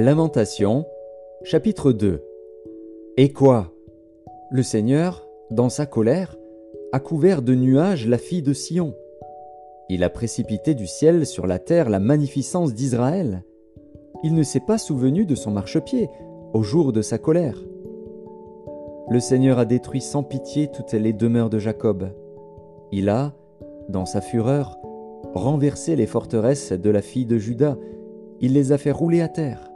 Lamentation, chapitre 2 Et quoi? Le Seigneur, dans sa colère, a couvert de nuages la fille de Sion. Il a précipité du ciel sur la terre la magnificence d'Israël. Il ne s'est pas souvenu de son marchepied au jour de sa colère. Le Seigneur a détruit sans pitié toutes les demeures de Jacob. Il a, dans sa fureur, renversé les forteresses de la fille de Juda, il les a fait rouler à terre.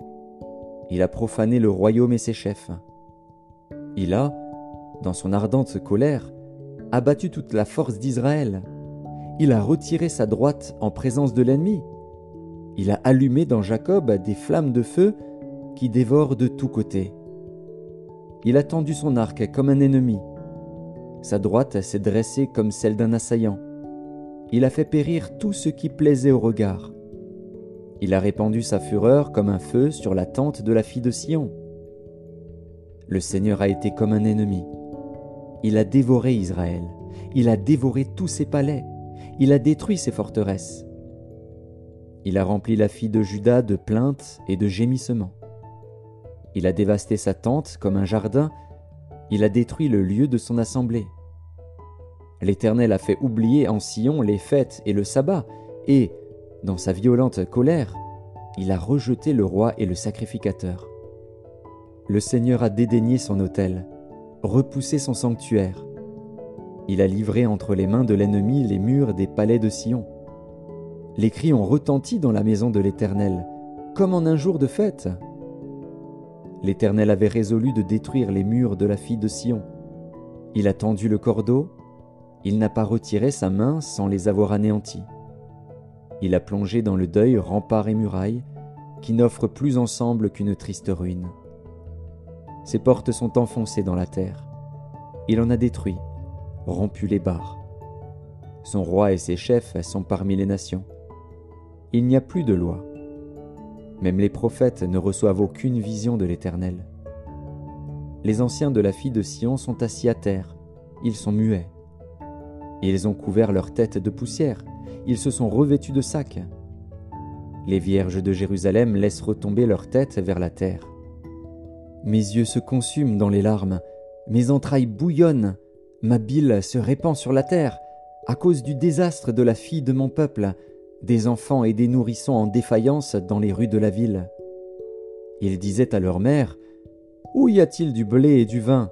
Il a profané le royaume et ses chefs. Il a, dans son ardente colère, abattu toute la force d'Israël. Il a retiré sa droite en présence de l'ennemi. Il a allumé dans Jacob des flammes de feu qui dévorent de tous côtés. Il a tendu son arc comme un ennemi. Sa droite s'est dressée comme celle d'un assaillant. Il a fait périr tout ce qui plaisait au regard. Il a répandu sa fureur comme un feu sur la tente de la fille de Sion. Le Seigneur a été comme un ennemi. Il a dévoré Israël. Il a dévoré tous ses palais. Il a détruit ses forteresses. Il a rempli la fille de Juda de plaintes et de gémissements. Il a dévasté sa tente comme un jardin. Il a détruit le lieu de son assemblée. L'Éternel a fait oublier en Sion les fêtes et le sabbat, et, dans sa violente colère, il a rejeté le roi et le sacrificateur. Le Seigneur a dédaigné son autel, repoussé son sanctuaire. Il a livré entre les mains de l'ennemi les murs des palais de Sion. Les cris ont retenti dans la maison de l'Éternel, comme en un jour de fête. L'Éternel avait résolu de détruire les murs de la fille de Sion. Il a tendu le cordeau, il n'a pas retiré sa main sans les avoir anéantis. Il a plongé dans le deuil remparts et murailles, qui n'offrent plus ensemble qu'une triste ruine. Ses portes sont enfoncées dans la terre. Il en a détruit, rompu les barres. Son roi et ses chefs sont parmi les nations. Il n'y a plus de loi. Même les prophètes ne reçoivent aucune vision de l'Éternel. Les anciens de la fille de Sion sont assis à terre, ils sont muets. Ils ont couvert leur tête de poussière, ils se sont revêtus de sacs. Les vierges de Jérusalem laissent retomber leur tête vers la terre. Mes yeux se consument dans les larmes, mes entrailles bouillonnent, ma bile se répand sur la terre, à cause du désastre de la fille de mon peuple, des enfants et des nourrissons en défaillance dans les rues de la ville. Ils disaient à leur mère, Où y a-t-il du blé et du vin?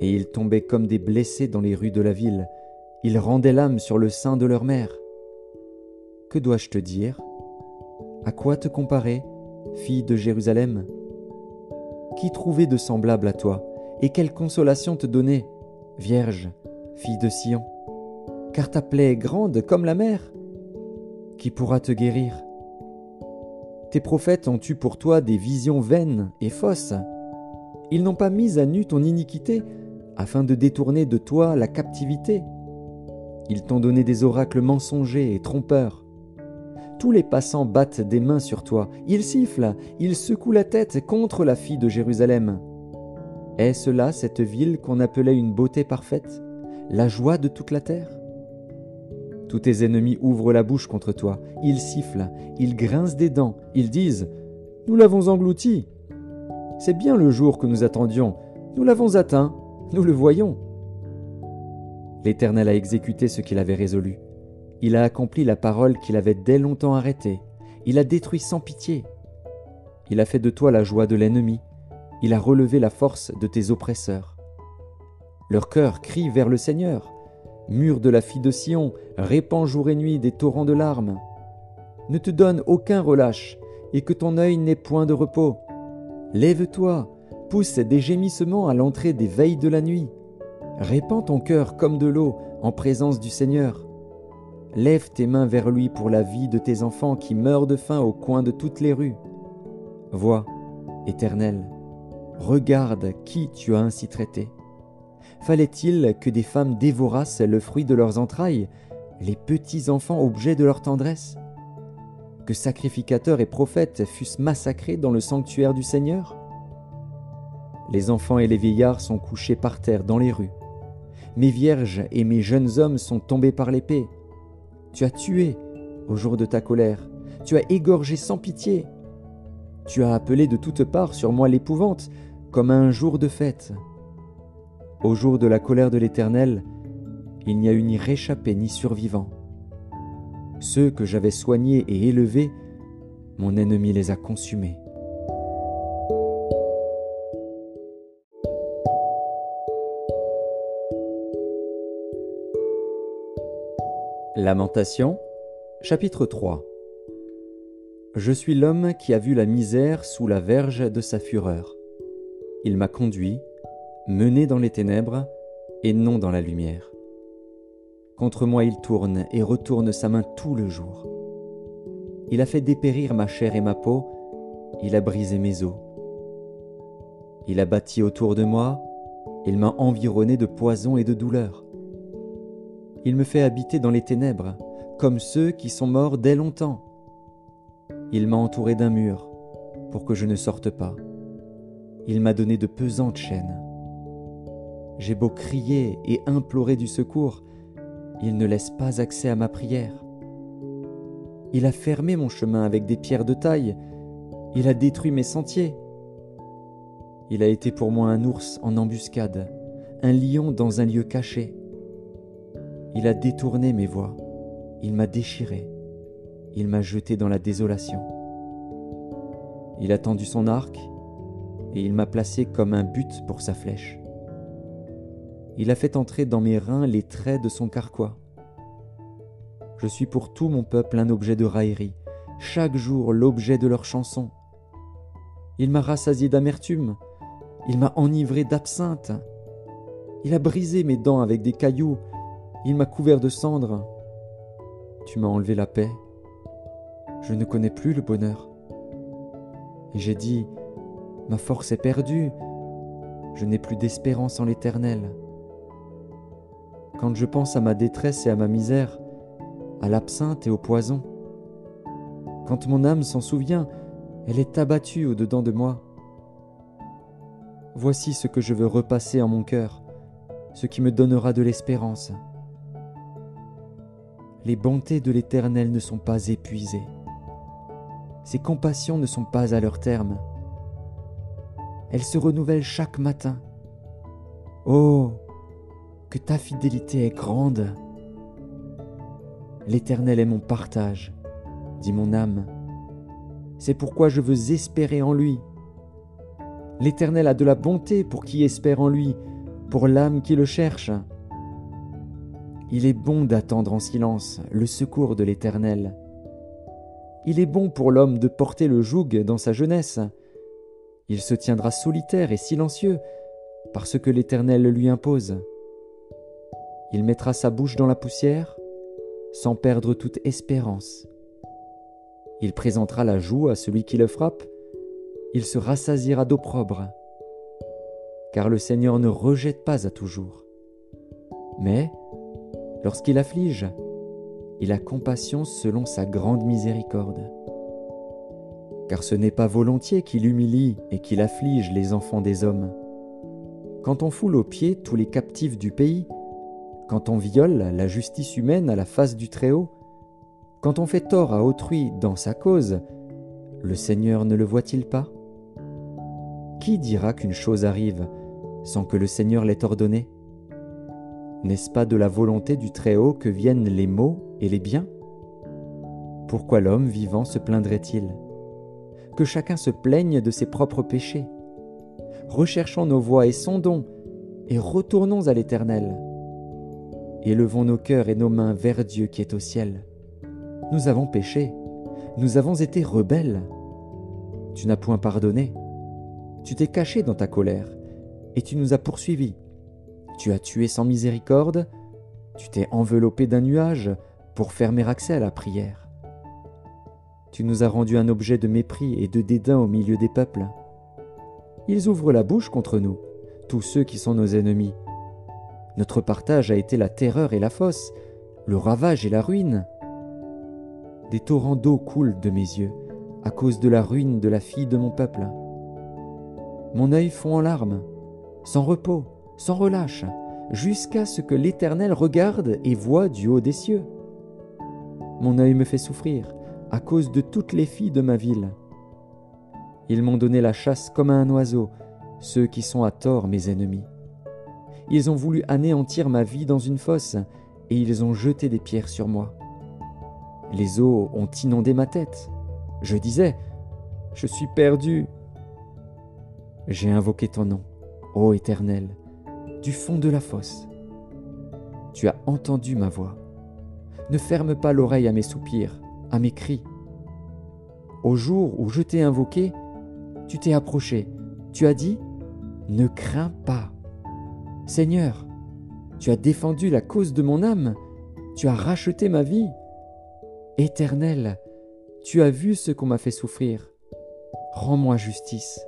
Et ils tombaient comme des blessés dans les rues de la ville, ils rendaient l'âme sur le sein de leur mère. Que dois-je te dire? À quoi te comparer, fille de Jérusalem? Qui trouvait de semblable à toi? Et quelle consolation te donner, Vierge, fille de Sion? Car ta plaie est grande comme la mer. Qui pourra te guérir? Tes prophètes ont eu pour toi des visions vaines et fausses. Ils n'ont pas mis à nu ton iniquité afin de détourner de toi la captivité. Ils t'ont donné des oracles mensongers et trompeurs. Tous les passants battent des mains sur toi, ils sifflent, ils secouent la tête contre la fille de Jérusalem. Est-ce là cette ville qu'on appelait une beauté parfaite, la joie de toute la terre? Tous tes ennemis ouvrent la bouche contre toi, ils sifflent, ils grincent des dents, ils disent ⁇ Nous l'avons englouti. C'est bien le jour que nous attendions, nous l'avons atteint, nous le voyons ⁇ L'Éternel a exécuté ce qu'il avait résolu. Il a accompli la parole qu'il avait dès longtemps arrêtée. Il a détruit sans pitié. Il a fait de toi la joie de l'ennemi. Il a relevé la force de tes oppresseurs. Leur cœur crie vers le Seigneur. Mur de la fille de Sion, répand jour et nuit des torrents de larmes. Ne te donne aucun relâche, et que ton œil n'ait point de repos. Lève-toi, pousse des gémissements à l'entrée des veilles de la nuit. Répands ton cœur comme de l'eau en présence du Seigneur. Lève tes mains vers lui pour la vie de tes enfants qui meurent de faim au coin de toutes les rues. Vois, Éternel, regarde qui tu as ainsi traité. Fallait-il que des femmes dévorassent le fruit de leurs entrailles, les petits enfants objets de leur tendresse? Que sacrificateurs et prophètes fussent massacrés dans le sanctuaire du Seigneur? Les enfants et les vieillards sont couchés par terre dans les rues. Mes vierges et mes jeunes hommes sont tombés par l'épée. Tu as tué au jour de ta colère. Tu as égorgé sans pitié. Tu as appelé de toutes parts sur moi l'épouvante, comme un jour de fête. Au jour de la colère de l'Éternel, il n'y a eu ni réchappé ni survivant. Ceux que j'avais soignés et élevés, mon ennemi les a consumés. Lamentation, chapitre 3 Je suis l'homme qui a vu la misère sous la verge de sa fureur. Il m'a conduit, mené dans les ténèbres, et non dans la lumière. Contre moi il tourne et retourne sa main tout le jour. Il a fait dépérir ma chair et ma peau, il a brisé mes os. Il a bâti autour de moi, il m'a environné de poison et de douleur. Il me fait habiter dans les ténèbres, comme ceux qui sont morts dès longtemps. Il m'a entouré d'un mur, pour que je ne sorte pas. Il m'a donné de pesantes chaînes. J'ai beau crier et implorer du secours, il ne laisse pas accès à ma prière. Il a fermé mon chemin avec des pierres de taille, il a détruit mes sentiers. Il a été pour moi un ours en embuscade, un lion dans un lieu caché. Il a détourné mes voies, il m'a déchiré, il m'a jeté dans la désolation. Il a tendu son arc et il m'a placé comme un but pour sa flèche. Il a fait entrer dans mes reins les traits de son carquois. Je suis pour tout mon peuple un objet de raillerie, chaque jour l'objet de leur chanson. Il m'a rassasié d'amertume, il m'a enivré d'absinthe, il a brisé mes dents avec des cailloux, il m'a couvert de cendres. Tu m'as enlevé la paix, je ne connais plus le bonheur. Et j'ai dit, ma force est perdue, je n'ai plus d'espérance en l'Éternel. Quand je pense à ma détresse et à ma misère, à l'absinthe et au poison, quand mon âme s'en souvient, elle est abattue au-dedans de moi. Voici ce que je veux repasser en mon cœur, ce qui me donnera de l'espérance. Les bontés de l'Éternel ne sont pas épuisées. Ses compassions ne sont pas à leur terme. Elles se renouvellent chaque matin. Oh, que ta fidélité est grande. L'Éternel est mon partage, dit mon âme. C'est pourquoi je veux espérer en lui. L'Éternel a de la bonté pour qui espère en lui, pour l'âme qui le cherche. Il est bon d'attendre en silence le secours de l'Éternel. Il est bon pour l'homme de porter le joug dans sa jeunesse. Il se tiendra solitaire et silencieux parce que l'Éternel lui impose. Il mettra sa bouche dans la poussière sans perdre toute espérance. Il présentera la joue à celui qui le frappe, il se rassasiera d'opprobre. Car le Seigneur ne rejette pas à toujours. Mais, lorsqu'il afflige, il a compassion selon sa grande miséricorde. Car ce n'est pas volontiers qu'il humilie et qu'il afflige les enfants des hommes. Quand on foule aux pieds tous les captifs du pays, quand on viole la justice humaine à la face du Très-Haut, quand on fait tort à autrui dans sa cause, le Seigneur ne le voit-il pas? Qui dira qu'une chose arrive sans que le Seigneur l'ait ordonné? N'est-ce pas de la volonté du Très-Haut que viennent les maux et les biens? Pourquoi l'homme vivant se plaindrait-il? Que chacun se plaigne de ses propres péchés. Recherchons nos voies et sondons, et retournons à l'Éternel élevons nos cœurs et nos mains vers Dieu qui est au ciel. Nous avons péché, nous avons été rebelles. Tu n'as point pardonné. Tu t'es caché dans ta colère, et tu nous as poursuivis. Tu as tué sans miséricorde, tu t'es enveloppé d'un nuage pour fermer accès à la prière. Tu nous as rendu un objet de mépris et de dédain au milieu des peuples. Ils ouvrent la bouche contre nous, tous ceux qui sont nos ennemis, notre partage a été la terreur et la fosse, le ravage et la ruine. Des torrents d'eau coulent de mes yeux à cause de la ruine de la fille de mon peuple. Mon œil fond en larmes, sans repos, sans relâche, jusqu'à ce que l'Éternel regarde et voit du haut des cieux. Mon œil me fait souffrir à cause de toutes les filles de ma ville. Ils m'ont donné la chasse comme à un oiseau, ceux qui sont à tort mes ennemis. Ils ont voulu anéantir ma vie dans une fosse, et ils ont jeté des pierres sur moi. Les eaux ont inondé ma tête. Je disais, Je suis perdu. J'ai invoqué ton nom, ô Éternel, du fond de la fosse. Tu as entendu ma voix. Ne ferme pas l'oreille à mes soupirs, à mes cris. Au jour où je t'ai invoqué, tu t'es approché. Tu as dit, Ne crains pas. Seigneur, tu as défendu la cause de mon âme. Tu as racheté ma vie. Éternel, tu as vu ce qu'on m'a fait souffrir. Rends-moi justice.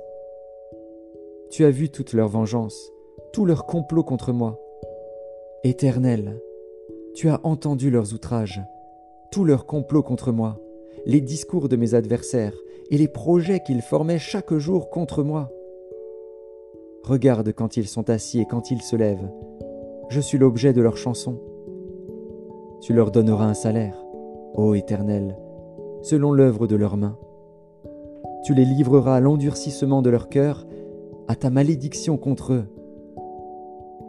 Tu as vu toute leur vengeance, tout leur complot contre moi. Éternel, tu as entendu leurs outrages, tout leur complot contre moi, les discours de mes adversaires et les projets qu'ils formaient chaque jour contre moi. Regarde quand ils sont assis et quand ils se lèvent. Je suis l'objet de leurs chansons. Tu leur donneras un salaire, ô Éternel, selon l'œuvre de leurs mains. Tu les livreras à l'endurcissement de leur cœur, à ta malédiction contre eux.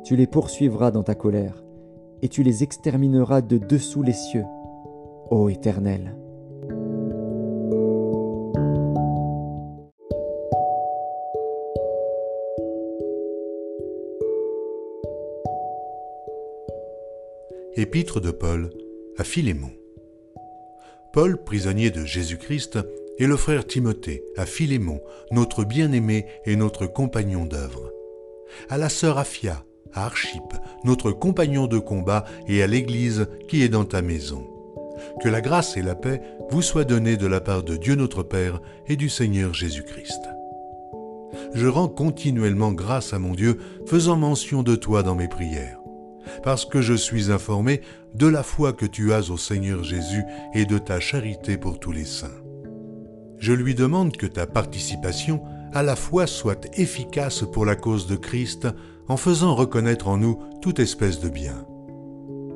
Tu les poursuivras dans ta colère, et tu les extermineras de dessous les cieux, ô Éternel. Épître de Paul à Philémon. Paul, prisonnier de Jésus-Christ, et le frère Timothée à Philémon, notre bien-aimé et notre compagnon d'œuvre. À la sœur Aphia, à Archippe, notre compagnon de combat, et à l'Église qui est dans ta maison. Que la grâce et la paix vous soient données de la part de Dieu notre Père et du Seigneur Jésus-Christ. Je rends continuellement grâce à mon Dieu, faisant mention de toi dans mes prières parce que je suis informé de la foi que tu as au Seigneur Jésus et de ta charité pour tous les saints. Je lui demande que ta participation à la foi soit efficace pour la cause de Christ en faisant reconnaître en nous toute espèce de bien.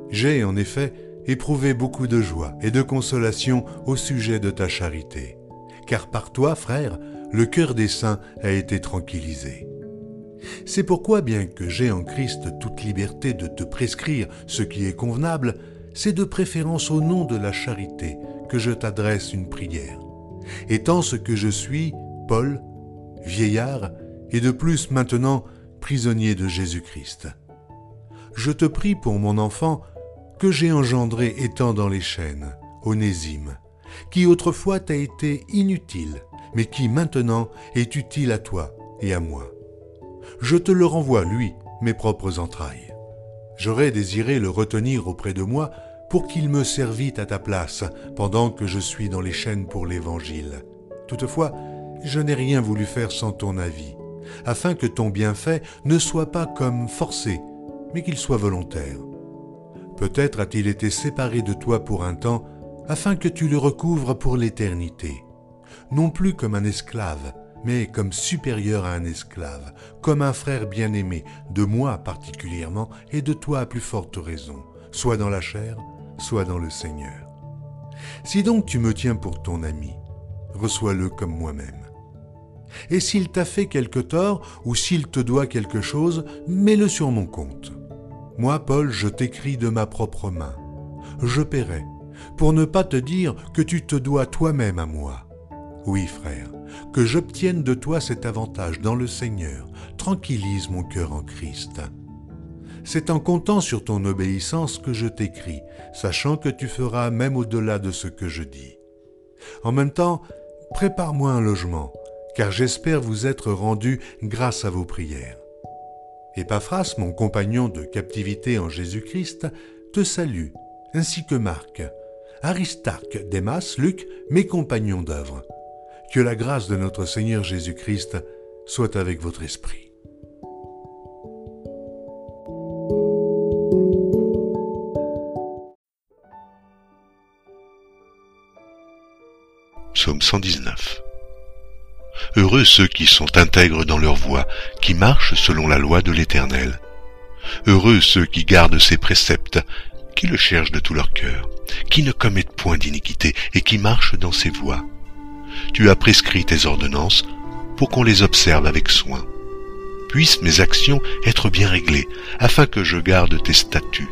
J'ai en effet éprouvé beaucoup de joie et de consolation au sujet de ta charité, car par toi, frère, le cœur des saints a été tranquillisé. C'est pourquoi, bien que j'ai en Christ toute liberté de te prescrire ce qui est convenable, c'est de préférence au nom de la charité que je t'adresse une prière. Étant ce que je suis, Paul, vieillard, et de plus maintenant prisonnier de Jésus-Christ. Je te prie pour mon enfant que j'ai engendré étant dans les chaînes, Onésime, qui autrefois t'a été inutile, mais qui maintenant est utile à toi et à moi je te le renvoie, lui, mes propres entrailles. J'aurais désiré le retenir auprès de moi pour qu'il me servît à ta place pendant que je suis dans les chaînes pour l'Évangile. Toutefois, je n'ai rien voulu faire sans ton avis, afin que ton bienfait ne soit pas comme forcé, mais qu'il soit volontaire. Peut-être a-t-il été séparé de toi pour un temps, afin que tu le recouvres pour l'éternité, non plus comme un esclave, mais comme supérieur à un esclave, comme un frère bien-aimé, de moi particulièrement et de toi à plus forte raison, soit dans la chair, soit dans le Seigneur. Si donc tu me tiens pour ton ami, reçois-le comme moi-même. Et s'il t'a fait quelque tort ou s'il te doit quelque chose, mets-le sur mon compte. Moi, Paul, je t'écris de ma propre main. Je paierai, pour ne pas te dire que tu te dois toi-même à moi. Oui, frère, que j'obtienne de toi cet avantage dans le Seigneur. Tranquillise mon cœur en Christ. C'est en comptant sur ton obéissance que je t'écris, sachant que tu feras même au-delà de ce que je dis. En même temps, prépare-moi un logement, car j'espère vous être rendu grâce à vos prières. Epaphras, mon compagnon de captivité en Jésus-Christ, te salue, ainsi que Marc, Aristarque, Démas, Luc, mes compagnons d'œuvre. Que la grâce de notre Seigneur Jésus-Christ soit avec votre esprit. Psaume 119 Heureux ceux qui sont intègres dans leur voie, qui marchent selon la loi de l'Éternel. Heureux ceux qui gardent ses préceptes, qui le cherchent de tout leur cœur, qui ne commettent point d'iniquité et qui marchent dans ses voies. Tu as prescrit tes ordonnances pour qu'on les observe avec soin. Puissent mes actions être bien réglées, afin que je garde tes statuts.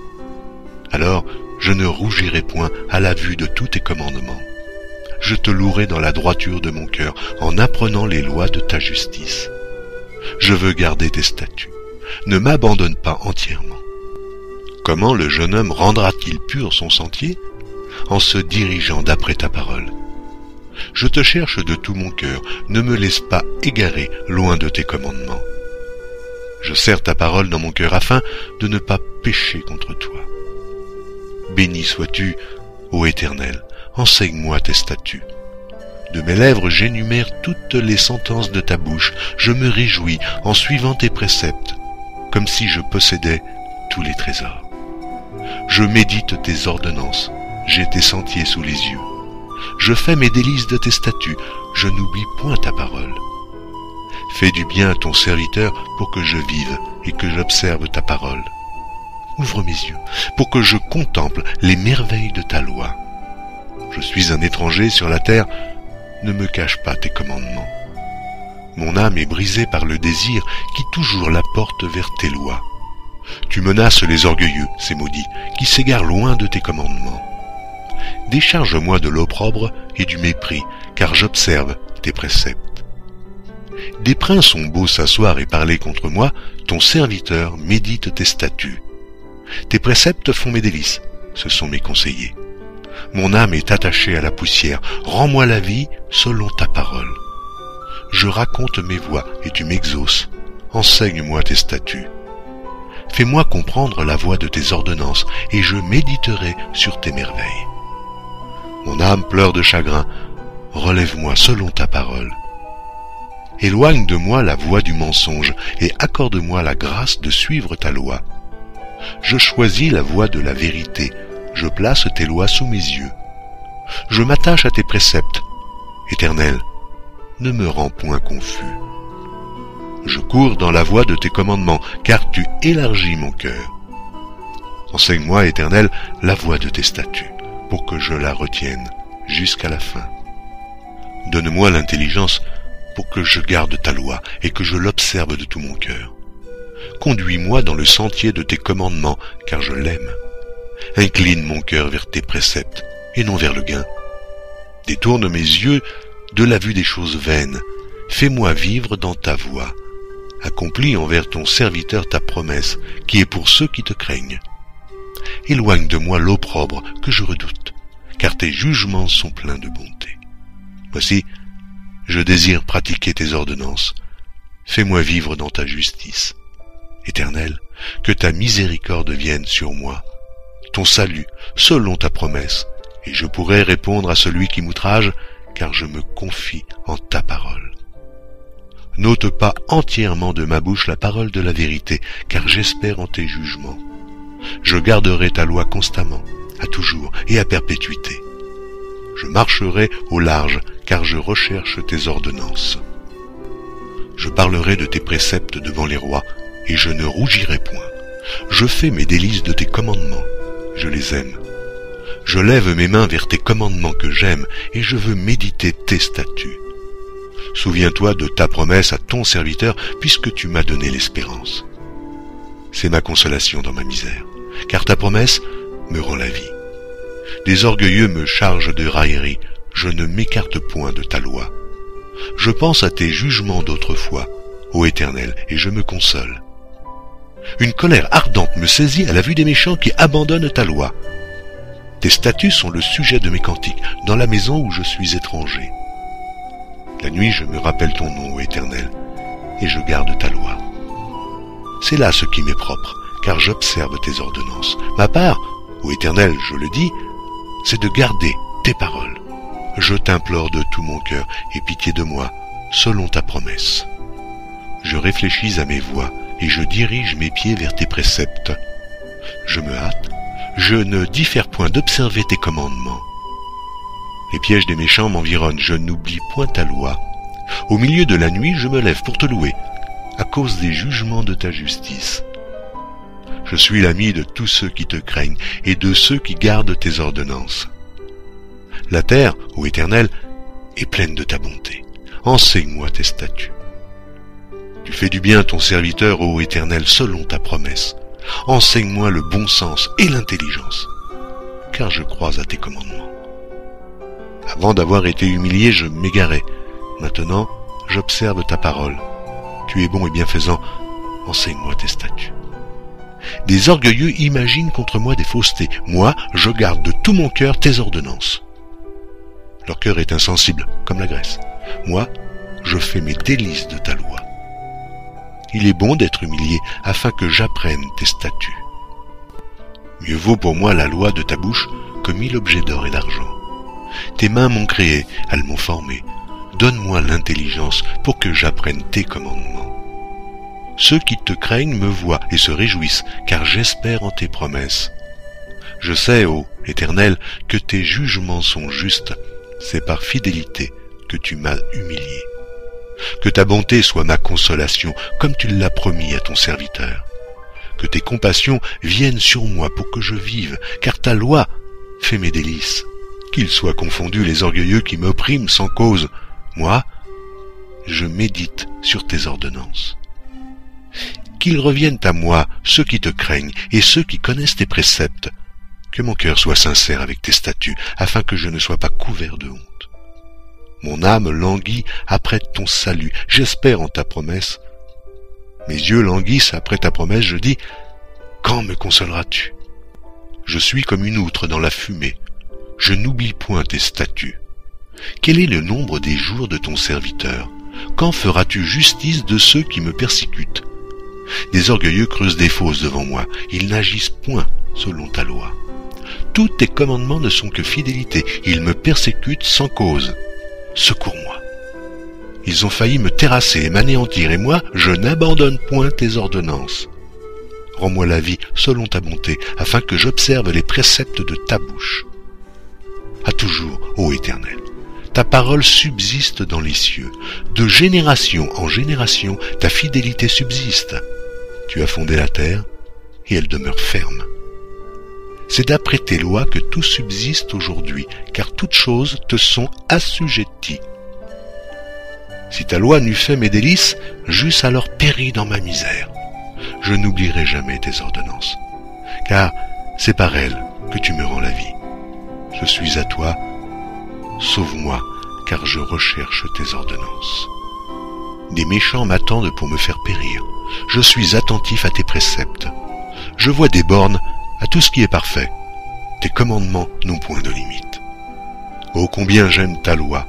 Alors je ne rougirai point à la vue de tous tes commandements. Je te louerai dans la droiture de mon cœur en apprenant les lois de ta justice. Je veux garder tes statuts. Ne m'abandonne pas entièrement. Comment le jeune homme rendra-t-il pur son sentier En se dirigeant d'après ta parole? Je te cherche de tout mon cœur, ne me laisse pas égarer loin de tes commandements. Je serre ta parole dans mon cœur afin de ne pas pécher contre toi. Béni sois-tu, ô Éternel, enseigne-moi tes statuts. De mes lèvres j'énumère toutes les sentences de ta bouche, je me réjouis en suivant tes préceptes, comme si je possédais tous les trésors. Je médite tes ordonnances, j'ai tes sentiers sous les yeux. Je fais mes délices de tes statuts, je n'oublie point ta parole. Fais du bien à ton serviteur pour que je vive et que j'observe ta parole. Ouvre mes yeux pour que je contemple les merveilles de ta loi. Je suis un étranger sur la terre, ne me cache pas tes commandements. Mon âme est brisée par le désir qui toujours la porte vers tes lois. Tu menaces les orgueilleux, ces maudits, qui s'égarent loin de tes commandements. Décharge-moi de l'opprobre et du mépris, car j'observe tes préceptes. Des princes ont beau s'asseoir et parler contre moi, ton serviteur médite tes statuts. Tes préceptes font mes délices, ce sont mes conseillers. Mon âme est attachée à la poussière, rends-moi la vie selon ta parole. Je raconte mes voies et tu m'exauces, enseigne-moi tes statuts. Fais-moi comprendre la voie de tes ordonnances, et je méditerai sur tes merveilles. Mon âme pleure de chagrin, relève-moi selon ta parole. Éloigne de moi la voie du mensonge, et accorde-moi la grâce de suivre ta loi. Je choisis la voie de la vérité, je place tes lois sous mes yeux. Je m'attache à tes préceptes. Éternel, ne me rends point confus. Je cours dans la voie de tes commandements, car tu élargis mon cœur. Enseigne-moi, Éternel, la voie de tes statuts, pour que je la retienne jusqu'à la fin. Donne-moi l'intelligence pour que je garde ta loi et que je l'observe de tout mon cœur. Conduis-moi dans le sentier de tes commandements, car je l'aime. Incline mon cœur vers tes préceptes, et non vers le gain. Détourne mes yeux de la vue des choses vaines. Fais-moi vivre dans ta voie. Accomplis envers ton serviteur ta promesse, qui est pour ceux qui te craignent. Éloigne de moi l'opprobre que je redoute, car tes jugements sont pleins de bonté. Voici, je désire pratiquer tes ordonnances. Fais-moi vivre dans ta justice. Éternel, que ta miséricorde vienne sur moi, ton salut, selon ta promesse, et je pourrai répondre à celui qui m'outrage, car je me confie en ta parole. N'ôte pas entièrement de ma bouche la parole de la vérité, car j'espère en tes jugements. Je garderai ta loi constamment, à toujours et à perpétuité. Je marcherai au large, car je recherche tes ordonnances. Je parlerai de tes préceptes devant les rois, et je ne rougirai point. Je fais mes délices de tes commandements, je les aime. Je lève mes mains vers tes commandements que j'aime, et je veux méditer tes statuts. Souviens-toi de ta promesse à ton serviteur, puisque tu m'as donné l'espérance. C'est ma consolation dans ma misère, car ta promesse me rend la vie. Des orgueilleux me chargent de raillerie, je ne m'écarte point de ta loi. Je pense à tes jugements d'autrefois, ô Éternel, et je me console. Une colère ardente me saisit à la vue des méchants qui abandonnent ta loi. Tes statuts sont le sujet de mes cantiques, dans la maison où je suis étranger. La nuit je me rappelle ton nom, ô Éternel, et je garde ta loi. C'est là ce qui m'est propre, car j'observe tes ordonnances. Ma part, ô Éternel, je le dis, c'est de garder tes paroles. Je t'implore de tout mon cœur, et pitié de moi, selon ta promesse. Je réfléchis à mes voies, et je dirige mes pieds vers tes préceptes. Je me hâte, je ne diffère point d'observer tes commandements. Les pièges des méchants m'environnent, je n'oublie point ta loi. Au milieu de la nuit, je me lève pour te louer, à cause des jugements de ta justice. Je suis l'ami de tous ceux qui te craignent et de ceux qui gardent tes ordonnances. La terre, ô Éternel, est pleine de ta bonté. Enseigne-moi tes statuts. Tu fais du bien à ton serviteur, ô Éternel, selon ta promesse. Enseigne-moi le bon sens et l'intelligence, car je crois à tes commandements. Avant d'avoir été humilié, je m'égarais. Maintenant, j'observe ta parole. Tu es bon et bienfaisant, enseigne-moi tes statuts. Des orgueilleux imaginent contre moi des faussetés. Moi, je garde de tout mon cœur tes ordonnances. Leur cœur est insensible, comme la graisse. Moi, je fais mes délices de ta loi. Il est bon d'être humilié afin que j'apprenne tes statuts. Mieux vaut pour moi la loi de ta bouche que mille objets d'or et d'argent. Tes mains m'ont créé, elles m'ont formé. Donne-moi l'intelligence pour que j'apprenne tes commandements. Ceux qui te craignent me voient et se réjouissent, car j'espère en tes promesses. Je sais, ô Éternel, que tes jugements sont justes, c'est par fidélité que tu m'as humilié. Que ta bonté soit ma consolation, comme tu l'as promis à ton serviteur. Que tes compassions viennent sur moi pour que je vive, car ta loi fait mes délices. Qu'ils soient confondus les orgueilleux qui m'oppriment sans cause. Moi, je médite sur tes ordonnances. Qu'ils reviennent à moi ceux qui te craignent et ceux qui connaissent tes préceptes. Que mon cœur soit sincère avec tes statuts, afin que je ne sois pas couvert de honte. Mon âme languit après ton salut, j'espère en ta promesse. Mes yeux languissent après ta promesse, je dis, quand me consoleras-tu Je suis comme une outre dans la fumée, je n'oublie point tes statuts. Quel est le nombre des jours de ton serviteur? Quand feras-tu justice de ceux qui me persécutent? Des orgueilleux creusent des fosses devant moi, ils n'agissent point selon ta loi. Tous tes commandements ne sont que fidélité, ils me persécutent sans cause. Secours-moi. Ils ont failli me terrasser et m'anéantir, et moi, je n'abandonne point tes ordonnances. Rends-moi la vie selon ta bonté, afin que j'observe les préceptes de ta bouche à toujours, ô Éternel. Ta parole subsiste dans les cieux. De génération en génération, ta fidélité subsiste. Tu as fondé la terre, et elle demeure ferme. C'est d'après tes lois que tout subsiste aujourd'hui, car toutes choses te sont assujetties. Si ta loi n'eût fait mes délices, j'eusse alors péri dans ma misère. Je n'oublierai jamais tes ordonnances, car c'est par elles que tu me rends la vie. Je suis à toi, sauve-moi, car je recherche tes ordonnances. Des méchants m'attendent pour me faire périr. Je suis attentif à tes préceptes. Je vois des bornes à tout ce qui est parfait. Tes commandements n'ont point de limite. Oh combien j'aime ta loi.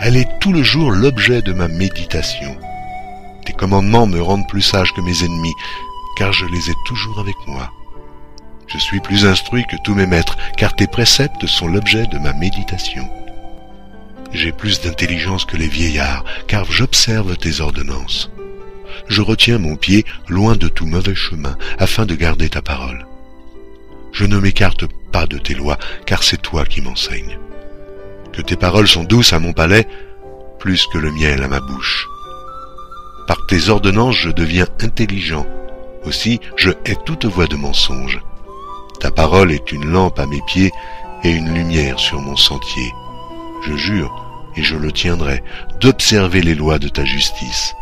Elle est tout le jour l'objet de ma méditation. Tes commandements me rendent plus sage que mes ennemis, car je les ai toujours avec moi. Je suis plus instruit que tous mes maîtres, car tes préceptes sont l'objet de ma méditation. J'ai plus d'intelligence que les vieillards, car j'observe tes ordonnances. Je retiens mon pied loin de tout mauvais chemin, afin de garder ta parole. Je ne m'écarte pas de tes lois, car c'est toi qui m'enseignes. Que tes paroles sont douces à mon palais, plus que le miel à ma bouche. Par tes ordonnances je deviens intelligent, aussi je hais toute voix de mensonge. Ta parole est une lampe à mes pieds et une lumière sur mon sentier. Je jure, et je le tiendrai, d'observer les lois de ta justice.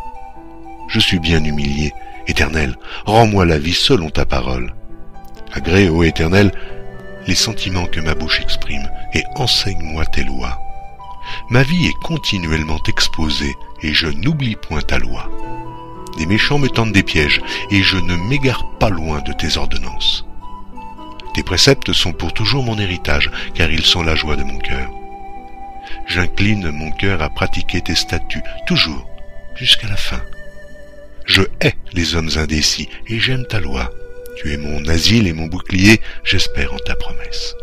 Je suis bien humilié. Éternel, rends-moi la vie selon ta parole. Agrée, ô Éternel, les sentiments que ma bouche exprime, et enseigne-moi tes lois. Ma vie est continuellement exposée, et je n'oublie point ta loi. Des méchants me tendent des pièges, et je ne m'égare pas loin de tes ordonnances. Tes préceptes sont pour toujours mon héritage, car ils sont la joie de mon cœur. J'incline mon cœur à pratiquer tes statuts, toujours, jusqu'à la fin. Je hais les hommes indécis, et j'aime ta loi. Tu es mon asile et mon bouclier, j'espère en ta promesse.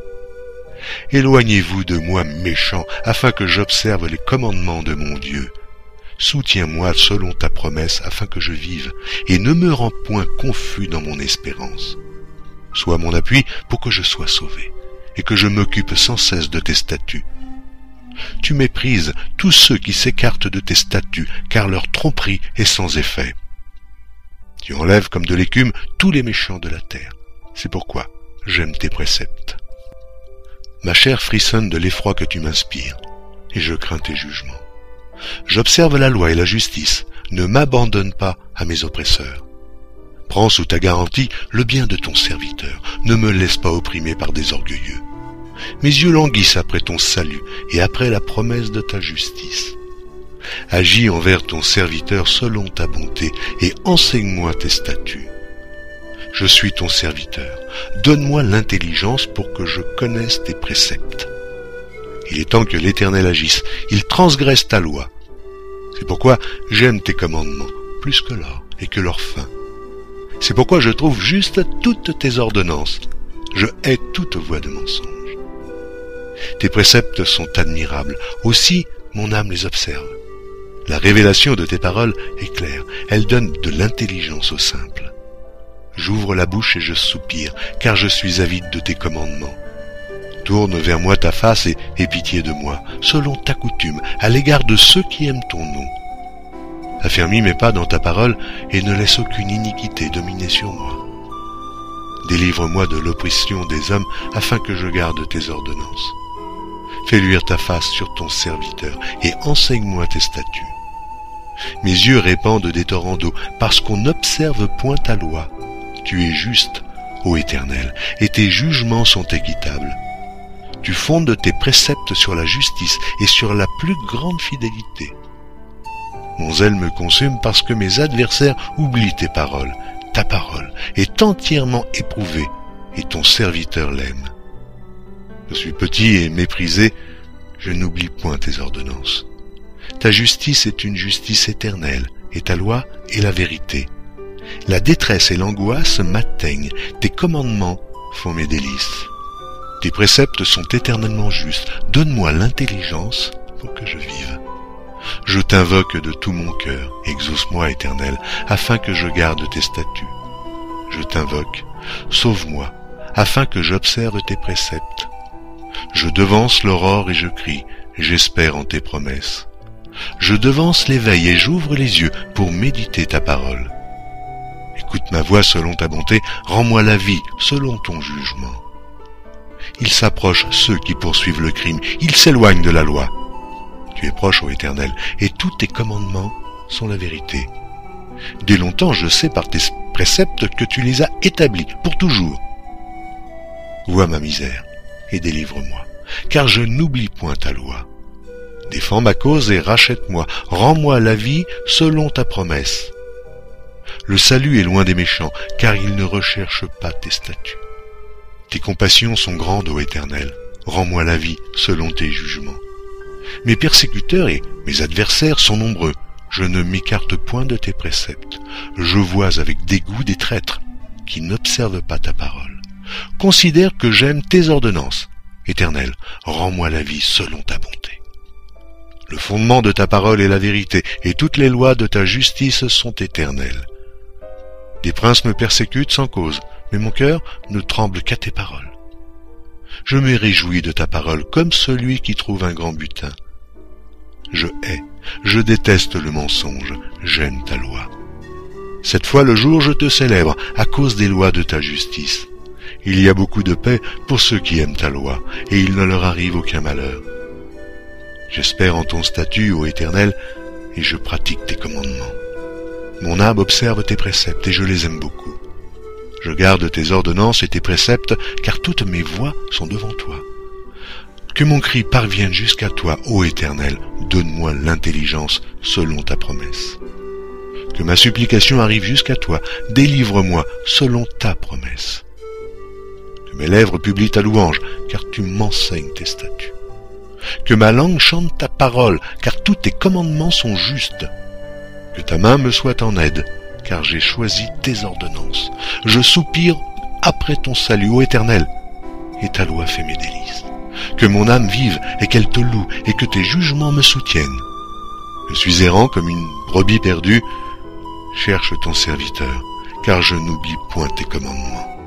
Éloignez-vous de moi, méchant, afin que j'observe les commandements de mon Dieu. Soutiens-moi selon ta promesse, afin que je vive, et ne me rends point confus dans mon espérance. Sois mon appui pour que je sois sauvé, et que je m'occupe sans cesse de tes statuts. Tu méprises tous ceux qui s'écartent de tes statuts, car leur tromperie est sans effet. Tu enlèves comme de l'écume tous les méchants de la terre. C'est pourquoi j'aime tes préceptes. Ma chair frissonne de l'effroi que tu m'inspires, et je crains tes jugements. J'observe la loi et la justice, ne m'abandonne pas à mes oppresseurs. Prends sous ta garantie le bien de ton serviteur, ne me laisse pas opprimer par des orgueilleux. Mes yeux languissent après ton salut et après la promesse de ta justice. Agis envers ton serviteur selon ta bonté et enseigne-moi tes statuts. Je suis ton serviteur. Donne-moi l'intelligence pour que je connaisse tes préceptes. Il est temps que l'Éternel agisse. Il transgresse ta loi. C'est pourquoi j'aime tes commandements plus que l'or et que leur fin. C'est pourquoi je trouve juste toutes tes ordonnances. Je hais toute voie de mensonge. Tes préceptes sont admirables. Aussi, mon âme les observe. La révélation de tes paroles est claire. Elle donne de l'intelligence au simple. J'ouvre la bouche et je soupire, car je suis avide de tes commandements. Tourne vers moi ta face et aie pitié de moi, selon ta coutume, à l'égard de ceux qui aiment ton nom. Affermis mes pas dans ta parole et ne laisse aucune iniquité dominer sur moi. Délivre-moi de l'oppression des hommes afin que je garde tes ordonnances. Fais luire ta face sur ton serviteur et enseigne-moi tes statuts. Mes yeux répandent des torrents d'eau parce qu'on n'observe point ta loi. Tu es juste, ô Éternel, et tes jugements sont équitables. Tu fondes tes préceptes sur la justice et sur la plus grande fidélité. Mon zèle me consume parce que mes adversaires oublient tes paroles. Ta parole est entièrement éprouvée et ton serviteur l'aime. Je suis petit et méprisé, je n'oublie point tes ordonnances. Ta justice est une justice éternelle, et ta loi est la vérité. La détresse et l'angoisse m'atteignent, tes commandements font mes délices. Tes préceptes sont éternellement justes, donne-moi l'intelligence pour que je vive. Je t'invoque de tout mon cœur, exauce-moi éternel, afin que je garde tes statuts. Je t'invoque, sauve-moi, afin que j'observe tes préceptes. Je devance l'aurore et je crie, j'espère en tes promesses. Je devance l'éveil et j'ouvre les yeux pour méditer ta parole. Écoute ma voix selon ta bonté, rends-moi la vie selon ton jugement. Il s'approche ceux qui poursuivent le crime, ils s'éloignent de la loi. Tu es proche, ô Éternel, et tous tes commandements sont la vérité. Dès longtemps je sais par tes préceptes que tu les as établis pour toujours. Vois ma misère et délivre-moi, car je n'oublie point ta loi. Défends ma cause et rachète-moi, rends-moi la vie selon ta promesse. Le salut est loin des méchants, car ils ne recherchent pas tes statuts. Tes compassions sont grandes, ô Éternel, rends-moi la vie selon tes jugements. Mes persécuteurs et mes adversaires sont nombreux, je ne m'écarte point de tes préceptes. Je vois avec dégoût des traîtres qui n'observent pas ta parole. Considère que j'aime tes ordonnances. Éternel, rends-moi la vie selon ta bonté. Le fondement de ta parole est la vérité, et toutes les lois de ta justice sont éternelles. Des princes me persécutent sans cause, mais mon cœur ne tremble qu'à tes paroles. Je me réjouis de ta parole comme celui qui trouve un grand butin. Je hais, je déteste le mensonge, j'aime ta loi. Cette fois le jour je te célèbre à cause des lois de ta justice. Il y a beaucoup de paix pour ceux qui aiment ta loi, et il ne leur arrive aucun malheur. J'espère en ton statut, ô Éternel, et je pratique tes commandements. Mon âme observe tes préceptes, et je les aime beaucoup. Je garde tes ordonnances et tes préceptes, car toutes mes voies sont devant toi. Que mon cri parvienne jusqu'à toi, ô Éternel, donne-moi l'intelligence selon ta promesse. Que ma supplication arrive jusqu'à toi, délivre-moi selon ta promesse. Que mes lèvres publient ta louange, car tu m'enseignes tes statuts. Que ma langue chante ta parole, car tous tes commandements sont justes. Que ta main me soit en aide, car j'ai choisi tes ordonnances. Je soupire après ton salut, ô Éternel, et ta loi fait mes délices. Que mon âme vive et qu'elle te loue, et que tes jugements me soutiennent. Je suis errant comme une brebis perdue. Cherche ton serviteur, car je n'oublie point tes commandements.